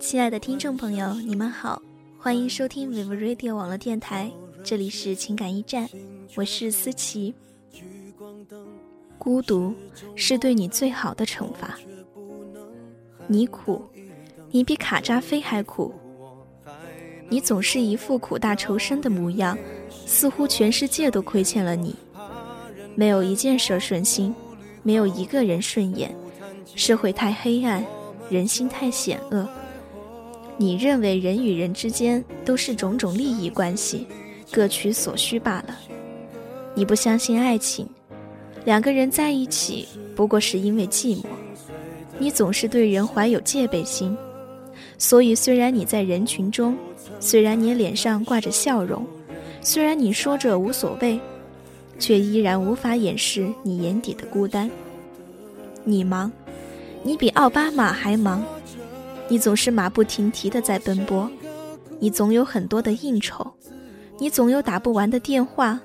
亲爱的听众朋友，你们好，欢迎收听 Vivo Radio 网络电台，这里是情感驿站，我是思琪。孤独是对你最好的惩罚。你苦，你比卡扎菲还苦。你总是一副苦大仇深的模样，似乎全世界都亏欠了你。没有一件事顺心，没有一个人顺眼，社会太黑暗，人心太险恶。你认为人与人之间都是种种利益关系，各取所需罢了。你不相信爱情，两个人在一起不过是因为寂寞。你总是对人怀有戒备心，所以虽然你在人群中，虽然你脸上挂着笑容，虽然你说着无所谓，却依然无法掩饰你眼底的孤单。你忙，你比奥巴马还忙。你总是马不停蹄的在奔波，你总有很多的应酬，你总有打不完的电话，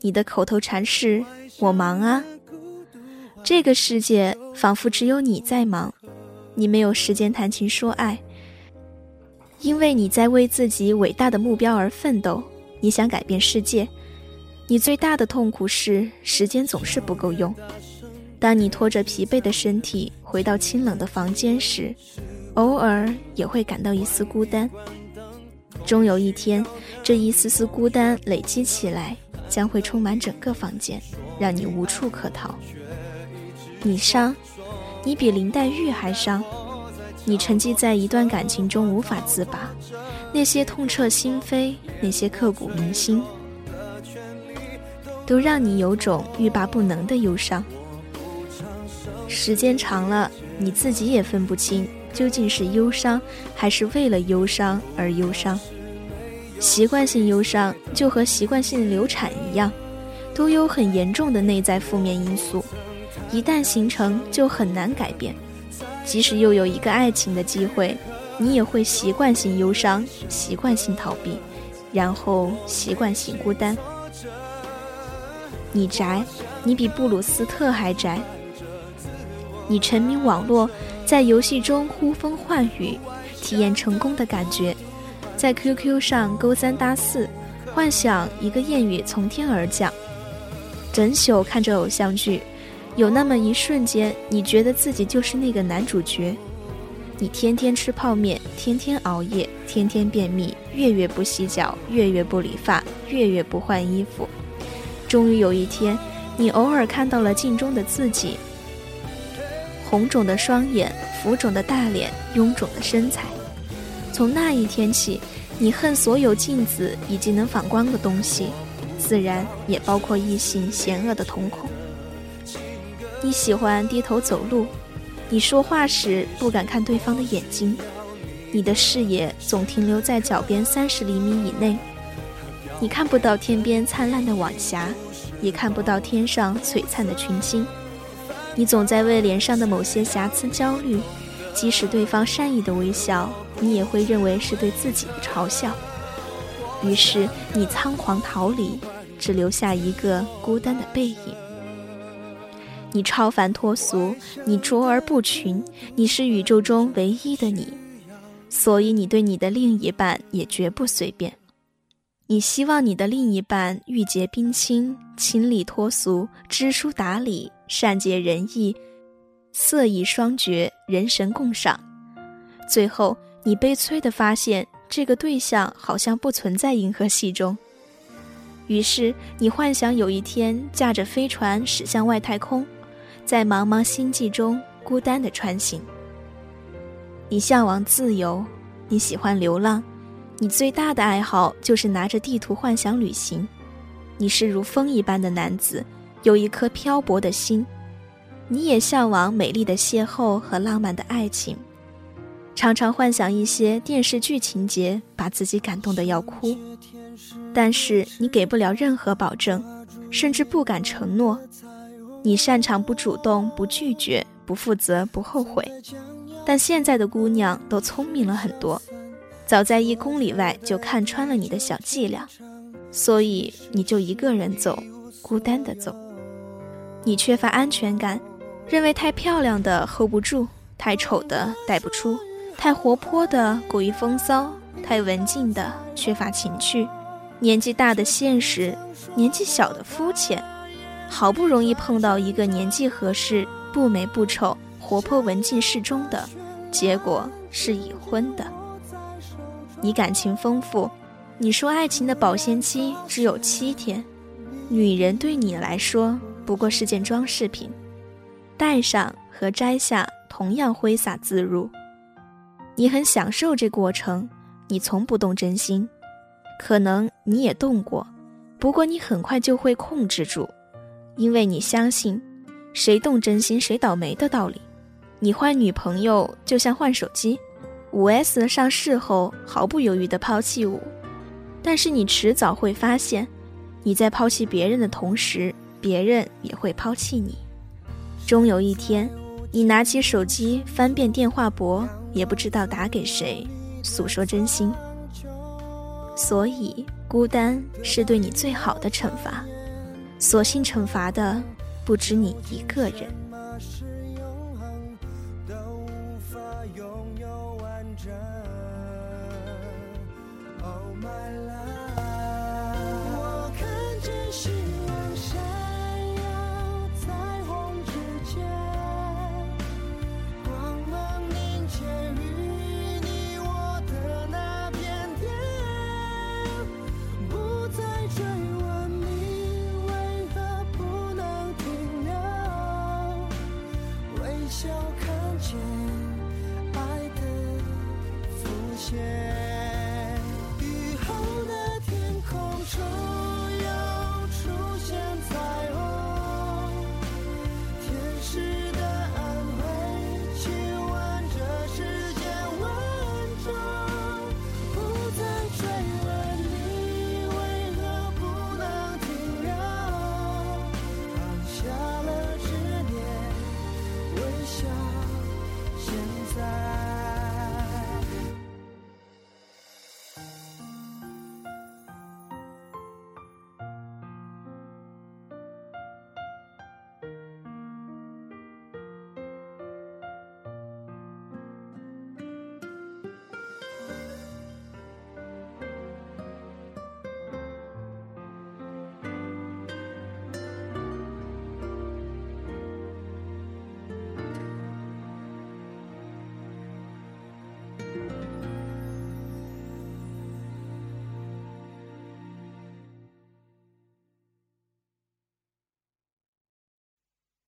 你的口头禅是“我忙啊”。这个世界仿佛只有你在忙，你没有时间谈情说爱，因为你在为自己伟大的目标而奋斗，你想改变世界。你最大的痛苦是时间总是不够用。当你拖着疲惫的身体回到清冷的房间时，偶尔也会感到一丝孤单，终有一天，这一丝丝孤单累积起来，将会充满整个房间，让你无处可逃。你伤，你比林黛玉还伤，你沉寂在一段感情中无法自拔，那些痛彻心扉，那些刻骨铭心，都让你有种欲罢不能的忧伤。时间长了，你自己也分不清。究竟是忧伤，还是为了忧伤而忧伤？习惯性忧伤就和习惯性流产一样，都有很严重的内在负面因素，一旦形成就很难改变。即使又有一个爱情的机会，你也会习惯性忧伤，习惯性逃避，然后习惯性孤单。你宅，你比布鲁斯特还宅。你沉迷网络。在游戏中呼风唤雨，体验成功的感觉；在 QQ 上勾三搭四，幻想一个艳遇从天而降。整宿看着偶像剧，有那么一瞬间，你觉得自己就是那个男主角。你天天吃泡面，天天熬夜，天天便秘，月月不洗脚，月月不理发，月月不换衣服。终于有一天，你偶尔看到了镜中的自己。红肿的双眼，浮肿的大脸，臃肿的身材。从那一天起，你恨所有镜子以及能反光的东西，自然也包括异性险恶的瞳孔。你喜欢低头走路，你说话时不敢看对方的眼睛，你的视野总停留在脚边三十厘米以内，你看不到天边灿烂的晚霞，也看不到天上璀璨的群星。你总在为脸上的某些瑕疵焦虑，即使对方善意的微笑，你也会认为是对自己的嘲笑。于是你仓皇逃离，只留下一个孤单的背影。你超凡脱俗，你卓而不群，你是宇宙中唯一的你，所以你对你的另一半也绝不随便。你希望你的另一半玉洁冰清，清丽脱俗，知书达理。善解人意，色艺双绝，人神共赏。最后，你悲催地发现，这个对象好像不存在银河系中。于是，你幻想有一天驾着飞船驶向外太空，在茫茫星际中孤单地穿行。你向往自由，你喜欢流浪，你最大的爱好就是拿着地图幻想旅行。你是如风一般的男子。有一颗漂泊的心，你也向往美丽的邂逅和浪漫的爱情，常常幻想一些电视剧情节，把自己感动得要哭。但是你给不了任何保证，甚至不敢承诺。你擅长不主动、不拒绝、不负责、不后悔。但现在的姑娘都聪明了很多，早在一公里外就看穿了你的小伎俩，所以你就一个人走，孤单的走。你缺乏安全感，认为太漂亮的 hold 不住，太丑的带不出，太活泼的过于风骚，太文静的缺乏情趣，年纪大的现实，年纪小的肤浅。好不容易碰到一个年纪合适、不美不丑、活泼文静适中的，结果是已婚的。你感情丰富，你说爱情的保鲜期只有七天，女人对你来说不过是件装饰品，戴上和摘下同样挥洒自如。你很享受这过程，你从不动真心，可能你也动过，不过你很快就会控制住。因为你相信，谁动真心谁倒霉的道理。你换女朋友就像换手机，五 S 上市后毫不犹豫地抛弃五，但是你迟早会发现，你在抛弃别人的同时，别人也会抛弃你。终有一天，你拿起手机翻遍电话簿，也不知道打给谁诉说真心。所以，孤单是对你最好的惩罚。所幸惩罚的不止你一个人。想现在。